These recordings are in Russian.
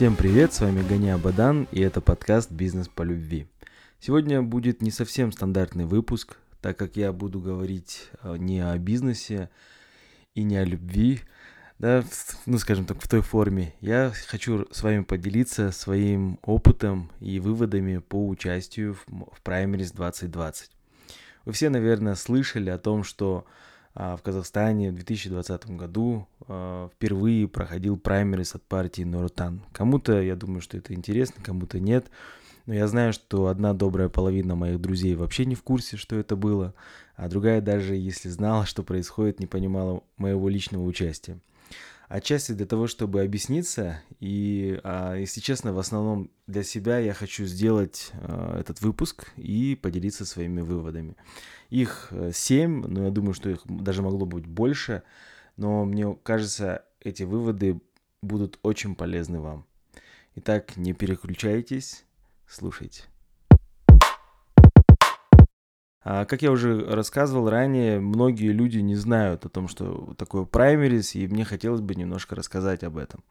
Всем привет, с вами Ганя Абадан, и это подкаст «Бизнес по любви». Сегодня будет не совсем стандартный выпуск, так как я буду говорить э, не о бизнесе и не о любви, да, ну, скажем так, в той форме. Я хочу с вами поделиться своим опытом и выводами по участию в, в Primaries 2020. Вы все, наверное, слышали о том, что в Казахстане в 2020 году а, впервые проходил праймерис от партии Нуротан. Кому-то, я думаю, что это интересно, кому-то нет. Но я знаю, что одна добрая половина моих друзей вообще не в курсе, что это было, а другая даже если знала, что происходит, не понимала моего личного участия. Отчасти для того, чтобы объясниться, и, а, если честно, в основном для себя я хочу сделать а, этот выпуск и поделиться своими выводами. Их э, семь, но я думаю, что их даже могло быть больше, но мне кажется, эти выводы будут очень полезны вам. Итак, не переключайтесь, слушайте. А, как я уже рассказывал ранее, многие люди не знают о том, что такое праймерис, и мне хотелось бы немножко рассказать об этом.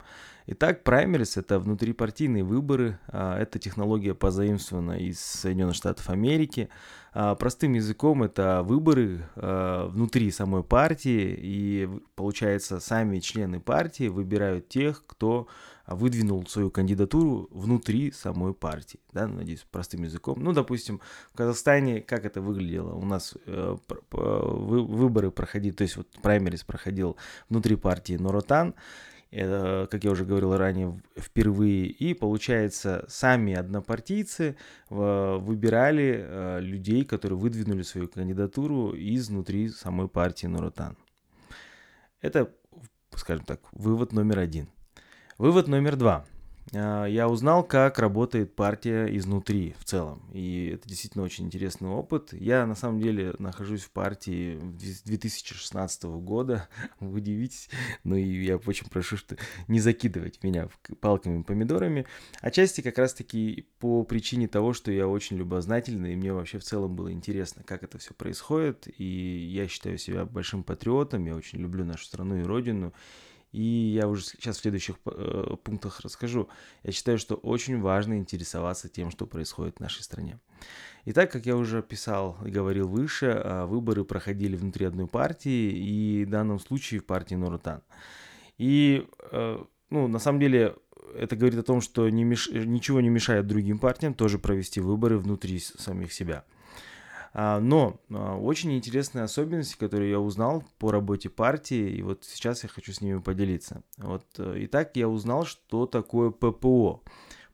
Итак, праймерис – это внутрипартийные выборы, а, это технология позаимствована из Соединенных Штатов Америки. А, простым языком это выборы внутри самой партии, и получается, сами члены партии выбирают тех, кто выдвинул свою кандидатуру внутри самой партии, да, надеюсь, простым языком. Ну, допустим, в Казахстане как это выглядело? У нас э, вы, выборы проходили, то есть вот праймерис проходил внутри партии Норотан, это, как я уже говорил ранее, впервые. И получается, сами однопартийцы э, выбирали э, людей, которые выдвинули свою кандидатуру изнутри самой партии Нуротан. Это, скажем так, вывод номер один. Вывод номер два. А, я узнал, как работает партия изнутри в целом. И это действительно очень интересный опыт. Я на самом деле нахожусь в партии с 2016 года. Вы удивитесь. Но и я очень прошу, что не закидывать меня палками и помидорами. Отчасти как раз-таки по причине того, что я очень любознательный. И мне вообще в целом было интересно, как это все происходит. И я считаю себя большим патриотом. Я очень люблю нашу страну и родину. И я уже сейчас в следующих э, пунктах расскажу. Я считаю, что очень важно интересоваться тем, что происходит в нашей стране. Итак, как я уже писал и говорил выше, э, выборы проходили внутри одной партии, и в данном случае в партии Нуротан. И, э, ну, на самом деле, это говорит о том, что не меш... ничего не мешает другим партиям тоже провести выборы внутри самих себя. А, но а, очень интересные особенности, которые я узнал по работе партии, и вот сейчас я хочу с ними поделиться. Вот, э, итак, я узнал, что такое ППО.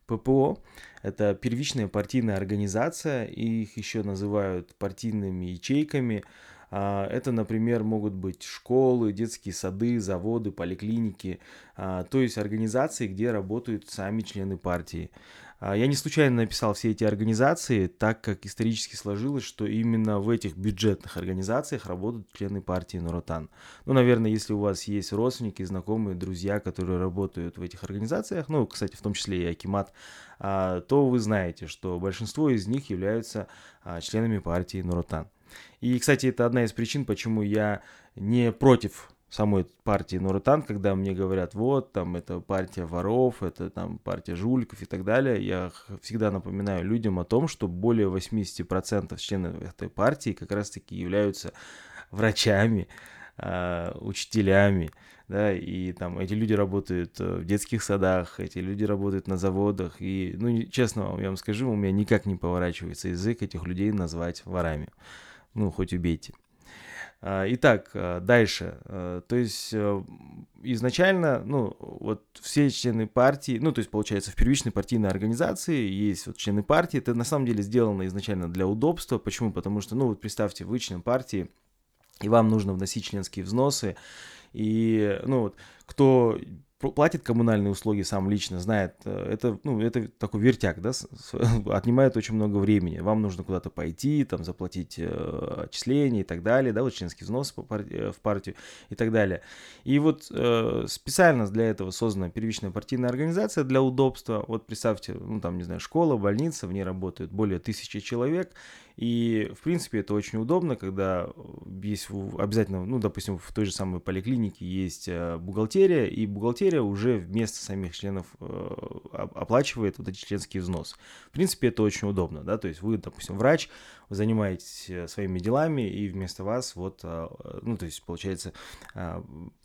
ППО – это первичная партийная организация, их еще называют партийными ячейками. А, это, например, могут быть школы, детские сады, заводы, поликлиники, то есть организации, где работают сами члены партии. А, я не случайно написал все эти организации, так как исторически сложилось, что именно в этих бюджетных организациях работают члены партии Нуротан. Ну, наверное, если у вас есть родственники, знакомые, друзья, которые работают в этих организациях, ну, кстати, в том числе и Акимат, а, то вы знаете, что большинство из них являются а, членами партии Нуротан. И, кстати, это одна из причин, почему я не против самой партии Нуротан, когда мне говорят, вот, там, это партия воров, это там партия жуликов и так далее, я всегда напоминаю людям о том, что более 80% членов этой партии как раз-таки являются врачами, э, учителями, да, и там эти люди работают э, в детских садах, эти люди работают на заводах, и, ну, честно я вам скажу, у меня никак не поворачивается язык этих людей назвать ворами. Ну, хоть убейте. А, итак, а, дальше. А, то есть э, изначально, ну, вот все члены партии, ну, то есть, получается, в первичной партийной организации есть вот члены партии. Это на самом деле сделано изначально для удобства. Почему? Потому что, ну, вот представьте, вы член партии, и вам нужно вносить членские взносы. И, ну, вот, кто платит коммунальные услуги сам лично, знает, э, это, ну, это такой вертяк, да, отнимает очень много времени. Вам нужно куда-то пойти, там, заплатить э, отчисления и так далее, да, вот членский взнос э, в партию и так далее. И вот э, специально для этого создана первичная партийная организация для удобства. Вот представьте, ну, там, не знаю, школа, больница, в ней работают более тысячи человек, И, в принципе, это очень удобно, когда есть обязательно, ну, допустим, в той же самой поликлинике есть э, бухгалтерия, и бухгалтерия уже вместо самих членов э, оплачивает вот эти членские взносы. В принципе, это очень удобно, да, то есть вы, допустим, врач, вы занимаетесь э, своими делами, и вместо вас вот, ну, то есть, получается,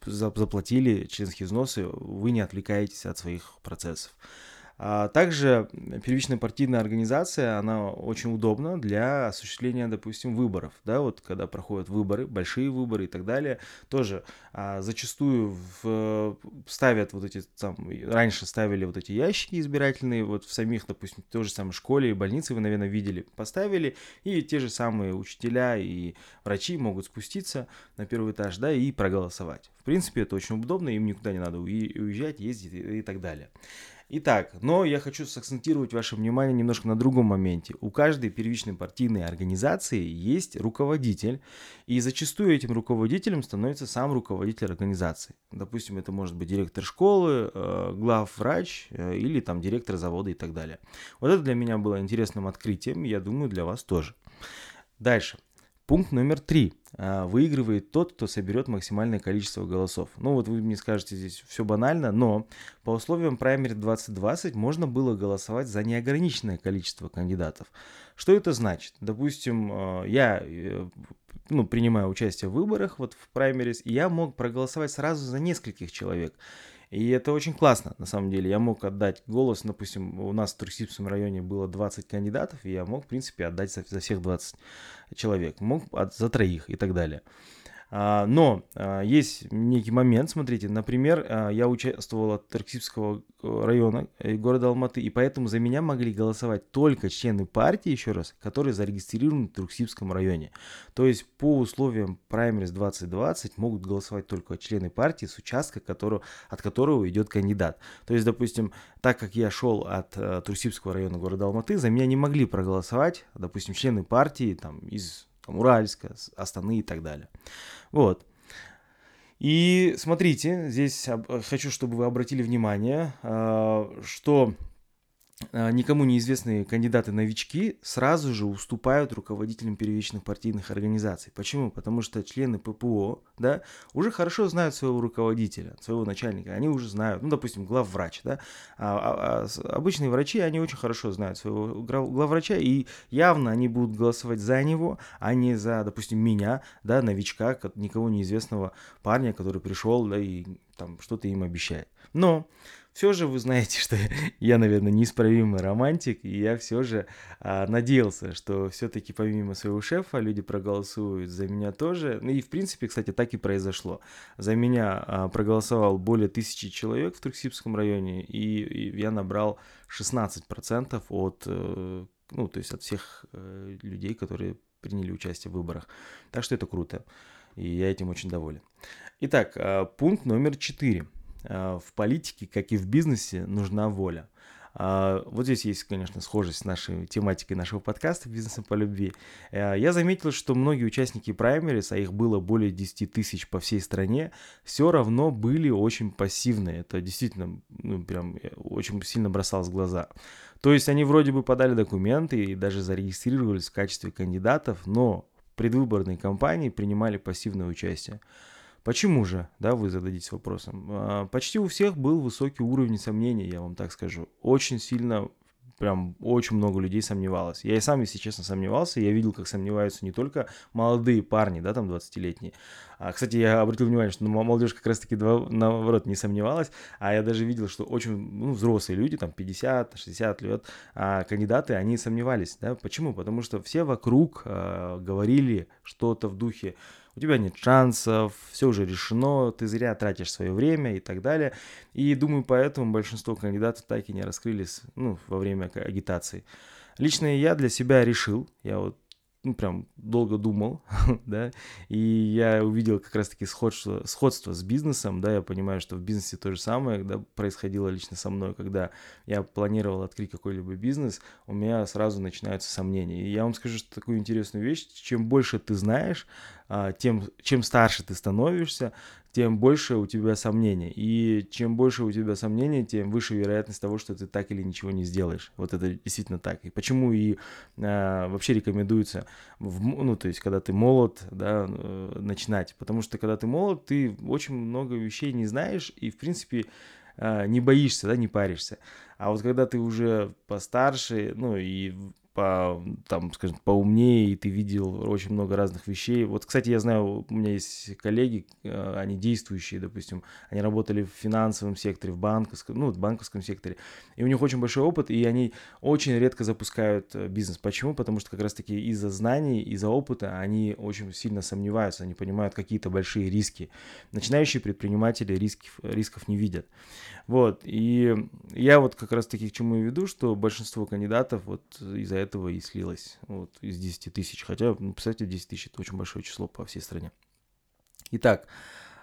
заплатили членские взносы, вы не отвлекаетесь от своих процессов. А также первичная партийная организация, она очень удобна для осуществления, допустим, выборов. Да, вот когда проходят выборы, большие выборы и так далее, тоже а, зачастую в, ставят вот эти, там, раньше ставили вот эти ящики избирательные, вот в самих, допустим, той же самой школе и больнице вы, наверное, видели, поставили, и те же самые учителя и врачи могут спуститься на первый этаж, да, и проголосовать. В принципе, это очень удобно, им никуда не надо уезжать, ездить и так далее. Итак, но я хочу сакцентировать ваше внимание немножко на другом моменте. У каждой первичной партийной организации есть руководитель, и зачастую этим руководителем становится сам руководитель организации. Допустим, это может быть директор школы, э, главврач э, или там директор завода и так далее. Вот это для меня было интересным открытием, я думаю, для вас тоже. Дальше. Пункт номер три. А, выигрывает тот, кто соберет максимальное количество голосов. Ну вот вы мне скажете, здесь все банально, но по условиям Primary 2020 можно было голосовать за неограниченное количество кандидатов. Что это значит? Допустим, а, я э, ну, принимаю участие в выборах вот в праймерис, и я мог проголосовать сразу за нескольких человек. И это очень классно, на самом деле. Я мог отдать голос, допустим, у нас в Турксибском районе было 20 кандидатов, и я мог, в принципе, отдать за, за всех 20 человек. Мог от, за троих и так далее. А, но а, есть некий момент, смотрите, например, а, я участвовал от Тарксибского э, района э, города Алматы, и поэтому за меня могли голосовать только члены партии, еще раз, которые зарегистрированы в Турксибском районе. То есть по условиям Primaries 2020 могут голосовать только члены партии с участка, которого, от которого идет кандидат. То есть, допустим, так как я шел от uh, Турксибского района города Алматы, за меня не могли проголосовать, допустим, члены партии там, из там, Уральска, Астаны и так далее. Вот. И смотрите, здесь хочу, чтобы вы обратили внимание, а, что никому неизвестные кандидаты-новички сразу же уступают руководителям первичных партийных организаций. Почему? Потому что члены ППО да, уже хорошо знают своего руководителя, своего начальника. Они уже знают, ну, допустим, главврач. Да? А, а, а обычные врачи, они очень хорошо знают своего главврача, и явно они будут голосовать за него, а не за, допустим, меня, да, новичка, никого неизвестного парня, который пришел да, и там что-то им обещает. Но все же вы знаете, что я, наверное, неисправимый романтик, и я все же а, надеялся, что все-таки помимо своего шефа люди проголосуют за меня тоже. Ну и в принципе, кстати, так и произошло. За меня а, проголосовал более тысячи человек в Труксибском районе, и, и я набрал 16% от, э, ну, то есть от всех э, людей, которые приняли участие в выборах. Так что это круто, и я этим очень доволен. Итак, а, пункт номер 4 Э, в политике, как и в бизнесе, нужна воля. А, вот здесь есть, конечно, схожесть с нашей тематикой нашего подкаста «Бизнесом по любви». Э, я заметил, что многие участники праймерис, а их было более 10 тысяч по всей стране, все равно были очень пассивные. Это действительно, ну, прям э, очень сильно бросалось в глаза. То есть они вроде бы подали документы и даже зарегистрировались в качестве кандидатов, но в предвыборной кампании принимали пассивное участие. Почему же, да, вы зададитесь вопросом. А, почти у всех был высокий уровень сомнений, я вам так скажу. Очень сильно, прям очень много людей сомневалось. Я и сам, если честно, сомневался. Я видел, как сомневаются не только молодые парни, да, там 20-летние. А, кстати, я обратил внимание, что молодежь как раз-таки наоборот не сомневалась, а я даже видел, что очень ну, взрослые люди, там 50-60 лет, а, кандидаты, они сомневались, да. Почему? Потому что все вокруг а, говорили что-то в духе, у тебя нет шансов, все уже решено, ты зря тратишь свое время и так далее. И думаю, поэтому большинство кандидатов так и не раскрылись ну, во время агитации. Лично я для себя решил, я вот ну, прям долго думал, да, и я увидел как раз-таки сходство, сходство с бизнесом, да, я понимаю, что в бизнесе то же самое, да, происходило лично со мной, когда я планировал открыть какой-либо бизнес, у меня сразу начинаются сомнения. И я вам скажу что такую интересную вещь, чем больше ты знаешь, тем, чем старше ты становишься, тем больше у тебя сомнений. И чем больше у тебя сомнений, тем выше вероятность того, что ты так или ничего не сделаешь. Вот это действительно так. И почему и а, вообще рекомендуется, в, ну, то есть, когда ты молод, да, э, начинать. Потому что, когда ты молод, ты очень много вещей не знаешь, и, в принципе, а, не боишься, да, не паришься. А вот когда ты уже постарше, ну и по, там, скажем, поумнее, и ты видел очень много разных вещей. Вот, кстати, я знаю, у меня есть коллеги, э, они действующие, допустим, они работали в финансовом секторе, в банковском, ну, в банковском секторе, и у них очень большой опыт, и они очень редко запускают э, бизнес. Почему? Потому что как раз-таки из-за знаний, из-за опыта они очень сильно сомневаются, они понимают какие-то большие риски. Начинающие предприниматели рисков, рисков не видят. Вот, и я вот как раз-таки к чему и веду, что большинство кандидатов вот из-за этого и слилось, вот, из 10 тысяч, хотя, ну, представьте, 10 тысяч – это очень большое число по всей стране. Итак,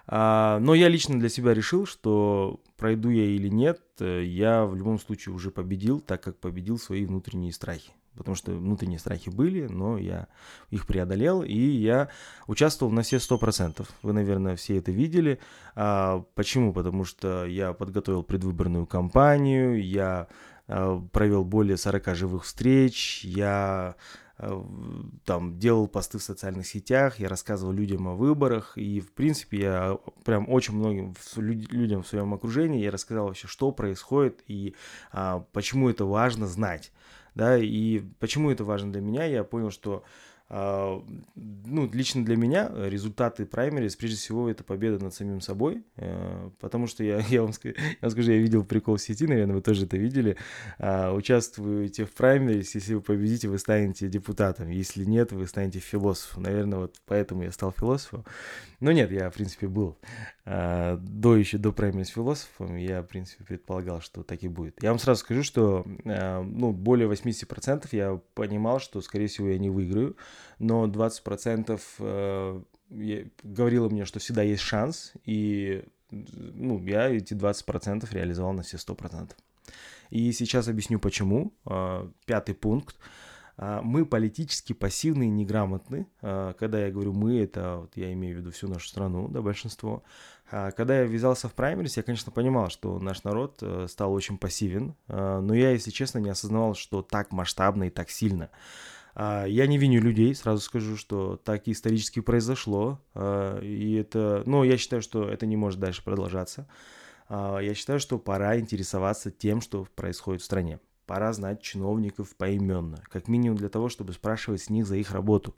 а, но я лично для себя решил, что пройду я или нет, э, я в любом случае уже победил, так как победил свои внутренние страхи потому что внутренние страхи были, но я их преодолел, и я участвовал на все 100%. Вы, наверное, все это видели. А, почему? Потому что я подготовил предвыборную кампанию, я провел более 40 живых встреч, я а, там делал посты в социальных сетях, я рассказывал людям о выборах, и, в принципе, я прям очень многим людям в своем окружении я рассказал вообще, что происходит и а, почему это важно знать. Да, и почему это важно для меня, я понял, что ну, лично для меня результаты праймерис, прежде всего, это победа над самим собой, э, потому что я, я, вам, скажу, я вам скажу, я видел прикол в сети, наверное, вы тоже это видели, а, участвуете в праймерис, если вы победите, вы станете депутатом, если нет, вы станете философом, наверное, вот поэтому я стал философом, но нет, я, в принципе, был а, до еще, до праймерис философом, я, в принципе, предполагал, что так и будет. Я вам сразу скажу, что, ну, более 80% я понимал, что, скорее всего, я не выиграю, но 20% э, говорило мне, что всегда есть шанс, и ну, я эти 20% реализовал на все 100%. И сейчас объясню почему. Э, пятый пункт. Э, мы политически пассивны и неграмотны. Э, когда я говорю мы, это вот я имею в виду всю нашу страну, да, большинство. Когда я ввязался в праймерис, я, конечно, понимал, что наш народ стал очень пассивен, но я, если честно, не осознавал, что так масштабно и так сильно. А, я не виню людей, сразу скажу, что так исторически произошло. А, и это, но я считаю, что это не может дальше продолжаться. А, я считаю, что пора интересоваться тем, что происходит в стране. Пора знать чиновников поименно, как минимум для того, чтобы спрашивать с них за их работу.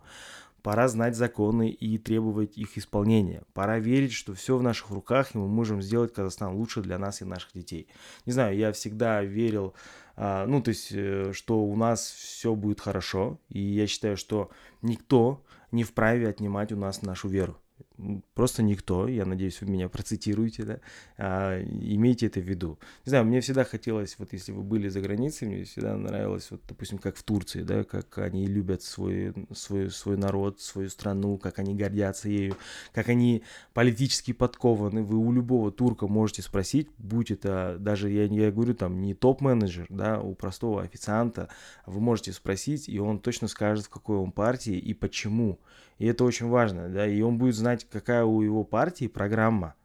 Пора знать законы и требовать их исполнения. Пора верить, что все в наших руках, и мы можем сделать Казахстан лучше для нас и наших детей. Не знаю, я всегда верил а, ну, то есть, э, что у нас все будет хорошо, и я считаю, что никто не вправе отнимать у нас нашу веру просто никто, я надеюсь, вы меня процитируете, да, а, имейте это в виду. Не знаю, мне всегда хотелось, вот если вы были за границей, мне всегда нравилось, вот, допустим, как в Турции, да, как они любят свой, свой, свой народ, свою страну, как они гордятся ею, как они политически подкованы. Вы у любого турка можете спросить, будь это даже, я, я говорю, там, не топ-менеджер, да, у простого официанта, вы можете спросить, и он точно скажет, в какой он партии и почему. И это очень важно, да, и он будет знать, какая у его партии программа.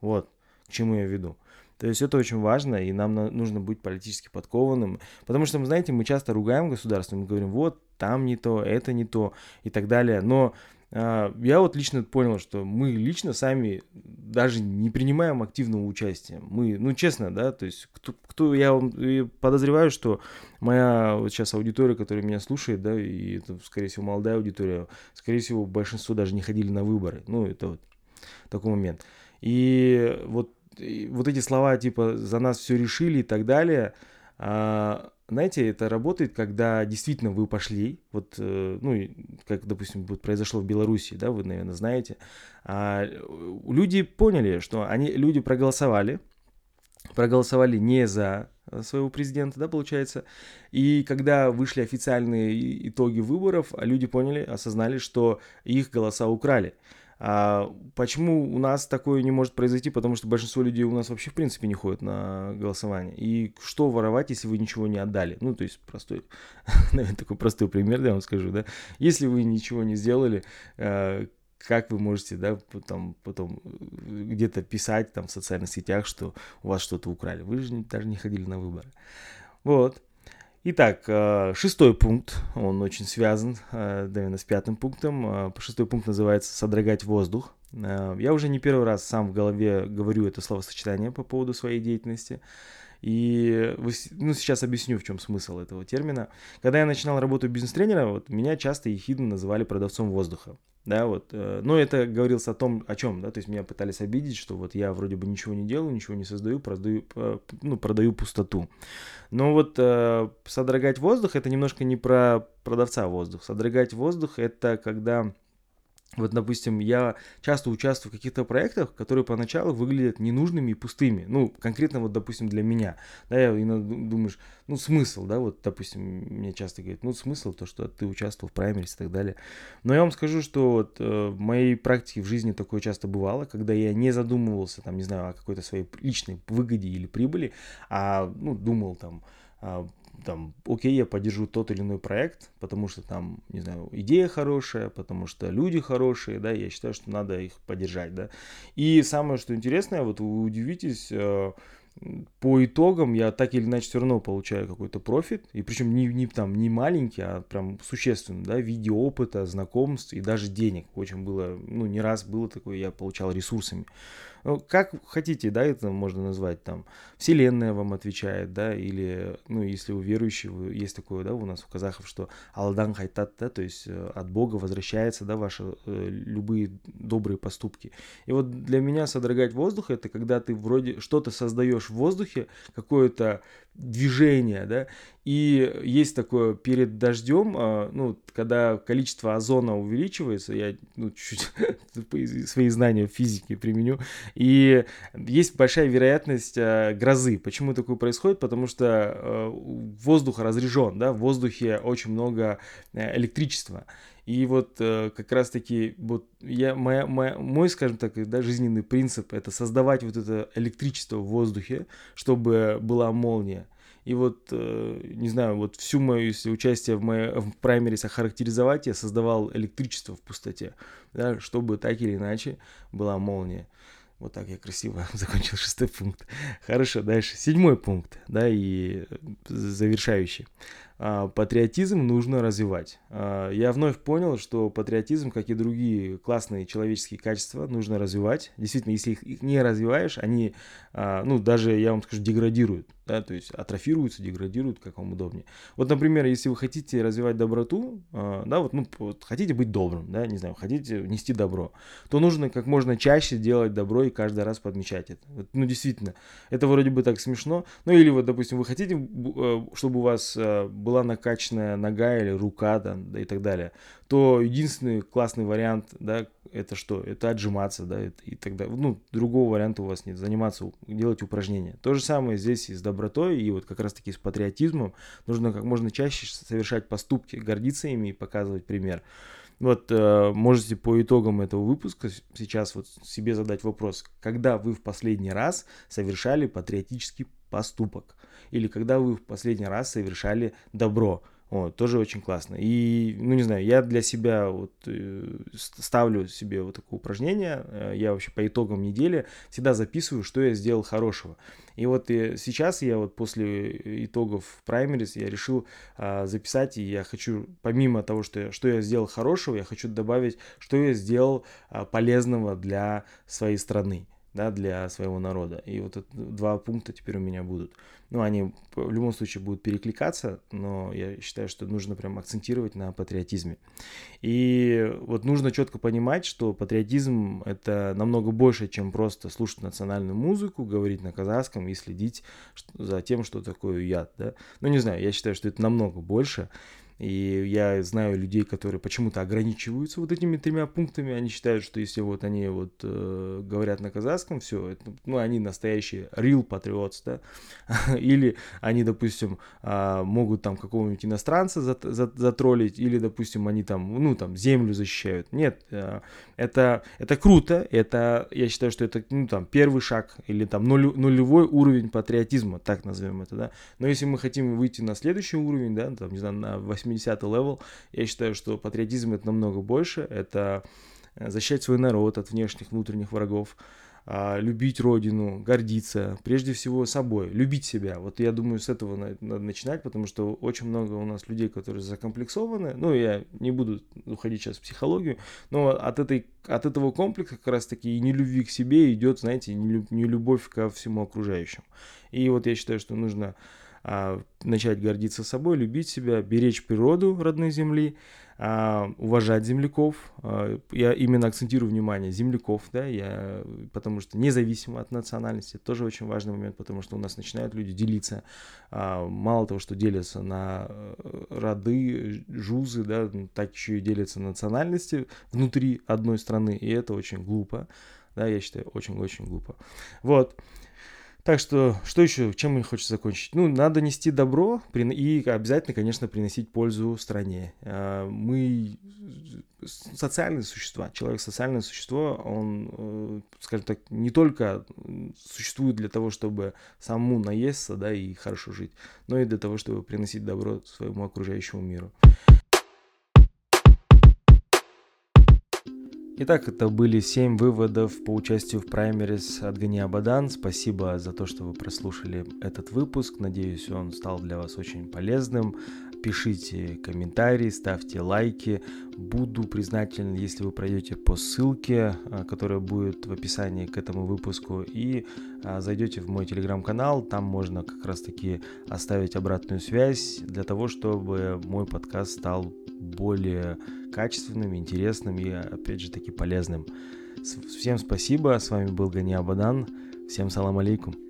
Вот, к чему я веду. То есть это очень важно, и нам нужно быть политически подкованным. Потому что, знаете, мы часто ругаем государство, мы говорим, вот, там не то, это не то, и так далее. Но я вот лично понял, что мы лично сами даже не принимаем активного участия. Мы, ну, честно, да, то есть, кто, кто я подозреваю, что моя вот сейчас аудитория, которая меня слушает, да, и это, скорее всего, молодая аудитория, скорее всего, большинство даже не ходили на выборы. Ну, это вот такой момент. И вот, и вот эти слова, типа, за нас все решили и так далее, а, знаете, это работает, когда действительно вы пошли, вот, э, ну, как, допустим, вот произошло в Беларуси, да, вы, наверное, знаете, а, люди поняли, что они, люди проголосовали, проголосовали не за своего президента, да, получается. И когда вышли официальные итоги выборов, люди поняли, осознали, что их голоса украли. А почему у нас такое не может произойти? Потому что большинство людей у нас вообще в принципе не ходят на голосование. И что воровать, если вы ничего не отдали? Ну, то есть простой, наверное, такой простой пример, я вам скажу, да. Если вы ничего не сделали, э, как вы можете, да, потом, потом где-то писать там в социальных сетях, что у вас что-то украли. Вы же даже не ходили на выборы. Вот. Итак, э, шестой пункт, он очень связан, э, наверное, с пятым пунктом. Э, шестой пункт называется «содрогать воздух». Я уже не первый раз сам в голове говорю это словосочетание по поводу своей деятельности. И ну, сейчас объясню, в чем смысл этого термина. Когда я начинал работу бизнес-тренера, вот, меня часто ехидно называли продавцом воздуха. Да, вот. Но это говорилось о том, о чем, да, то есть меня пытались обидеть, что вот я вроде бы ничего не делаю, ничего не создаю, продаю, ну, продаю пустоту. Но вот э, содрогать воздух это немножко не про продавца воздух. Содрогать воздух это когда вот, допустим, я часто участвую в каких-то проектах, которые поначалу выглядят ненужными и пустыми. Ну, конкретно вот, допустим, для меня. Да, я иногда думаешь, ну, смысл, да, вот, допустим, мне часто говорят, ну, смысл то, что ты участвовал в праймерис и так далее. Но я вам скажу, что вот э, в моей практике в жизни такое часто бывало, когда я не задумывался, там, не знаю, о какой-то своей личной выгоде или прибыли, а, ну, думал там, а, там, окей, я поддержу тот или иной проект, потому что там, не знаю, идея хорошая, потому что люди хорошие, да, я считаю, что надо их поддержать, да. И самое, что интересное, вот вы удивитесь, э, по итогам я так или иначе все равно получаю какой-то профит, и причем не, не там не маленький, а прям существенный, да, в виде опыта, знакомств и даже денег. Очень было, ну, не раз было такое, я получал ресурсами. Ну, как хотите, да, это можно назвать там. Вселенная вам отвечает, да, или, ну, если у верующего есть такое, да, у нас у казахов, что Алдан хайтат, да, то есть э, от Бога возвращается, да, ваши э, любые добрые поступки. И вот для меня содрогать воздух это когда ты вроде что-то создаешь в воздухе, какое-то движение, да, и есть такое перед дождем, а, ну, когда количество озона увеличивается, я ну, чуть свои знания в физике применю, и есть большая вероятность а, грозы. Почему такое происходит? Потому что а, воздух разрежен, да, в воздухе очень много э, электричества. И вот э, как раз-таки вот я, моя, моя, мой, скажем так, да, жизненный принцип это создавать вот это электричество в воздухе, чтобы была молния. И вот, э, не знаю, вот всю мою если участие в, моей, в праймерис охарактеризовать, я создавал электричество в пустоте, да, чтобы так или иначе была молния. Вот так я красиво закончил шестой пункт. Хорошо, дальше. Седьмой пункт, да, и завершающий. А, патриотизм нужно развивать. А, я вновь понял, что патриотизм, как и другие классные человеческие качества, нужно развивать. Действительно, если их не развиваешь, они, а, ну, даже, я вам скажу, деградируют да, то есть атрофируются, деградируют, как вам удобнее. Вот, например, если вы хотите развивать доброту, э, да, вот, ну, вот хотите быть добрым, да, не знаю, хотите нести добро, то нужно как можно чаще делать добро и каждый раз подмечать это. Вот, ну, действительно, это вроде бы так смешно, ну, или вот, допустим, вы хотите, э, чтобы у вас э, была накачанная нога или рука, да, да, и так далее, то единственный классный вариант, да, это что? Это отжиматься, да, и тогда, ну, другого варианта у вас нет, заниматься, делать упражнения. То же самое здесь и с добротой, и вот как раз-таки с патриотизмом. Нужно как можно чаще совершать поступки, гордиться ими и показывать пример. Вот э, можете по итогам этого выпуска сейчас вот себе задать вопрос, когда вы в последний раз совершали патриотический поступок? Или когда вы в последний раз совершали добро? Вот, тоже очень классно. И, ну, не знаю, я для себя вот э, ставлю себе вот такое упражнение. Э, я вообще по итогам недели всегда записываю, что я сделал хорошего. И вот э, сейчас я вот после итогов праймерис я решил а, записать, и я хочу, помимо того, что я, что я сделал хорошего, я хочу добавить, что я сделал а, полезного для своей страны да, для своего народа. И вот это два пункта теперь у меня будут. Ну, они в любом случае будут перекликаться, но я считаю, что нужно прям акцентировать на патриотизме. И вот нужно четко понимать, что патриотизм — это намного больше, чем просто слушать национальную музыку, говорить на казахском и следить за тем, что такое яд, да. Ну, не знаю, я считаю, что это намного больше. И я знаю людей, которые почему-то ограничиваются вот этими тремя пунктами. Они считают, что если вот они вот э, говорят на казахском, все, ну, они настоящие real patriots, да. или они, допустим, э, могут там какого-нибудь иностранца затроллить, или, допустим, они там, ну, там, землю защищают. Нет, э, это, это круто, это, я считаю, что это, ну, там, первый шаг, или там нуль, нулевой уровень патриотизма, так назовем это, да. Но если мы хотим выйти на следующий уровень, да, там, не знаю, на 80 level. Я считаю, что патриотизм это намного больше. Это защищать свой народ от внешних, внутренних врагов, а, любить родину, гордиться, прежде всего собой, любить себя. Вот я думаю, с этого надо начинать, потому что очень много у нас людей, которые закомплексованы. Ну, я не буду уходить сейчас в психологию, но от, этой, от этого комплекса как раз-таки и не любви к себе идет, знаете, не любовь ко всему окружающему. И вот я считаю, что нужно начать гордиться собой, любить себя, беречь природу родной земли, а, уважать земляков. А, я именно акцентирую внимание земляков, да, я, потому что независимо от национальности, это тоже очень важный момент, потому что у нас начинают люди делиться, а, мало того, что делятся на э, роды, жузы, да, так еще и делятся на национальности внутри одной страны, и это очень глупо, да, я считаю, очень-очень глупо. Вот. Так что, что еще, чем мне хочется закончить? Ну, надо нести добро и обязательно, конечно, приносить пользу стране. А, мы социальные существа, человек социальное существо, он, э, скажем так, не только существует для того, чтобы самому наесться, да, и хорошо жить, но и для того, чтобы приносить добро своему окружающему миру. Итак, это были 7 выводов по участию в праймерис от Гани Абадан. Спасибо за то, что вы прослушали этот выпуск. Надеюсь, он стал для вас очень полезным. Пишите комментарии, ставьте лайки. Буду признателен, если вы пройдете по ссылке, а, которая будет в описании к этому выпуску, и а, зайдете в мой телеграм-канал. Там можно как раз-таки оставить обратную связь для того, чтобы мой подкаст стал более качественным, интересным и, опять же таки, полезным. Всем спасибо, с вами был Гани Абадан, всем салам алейкум.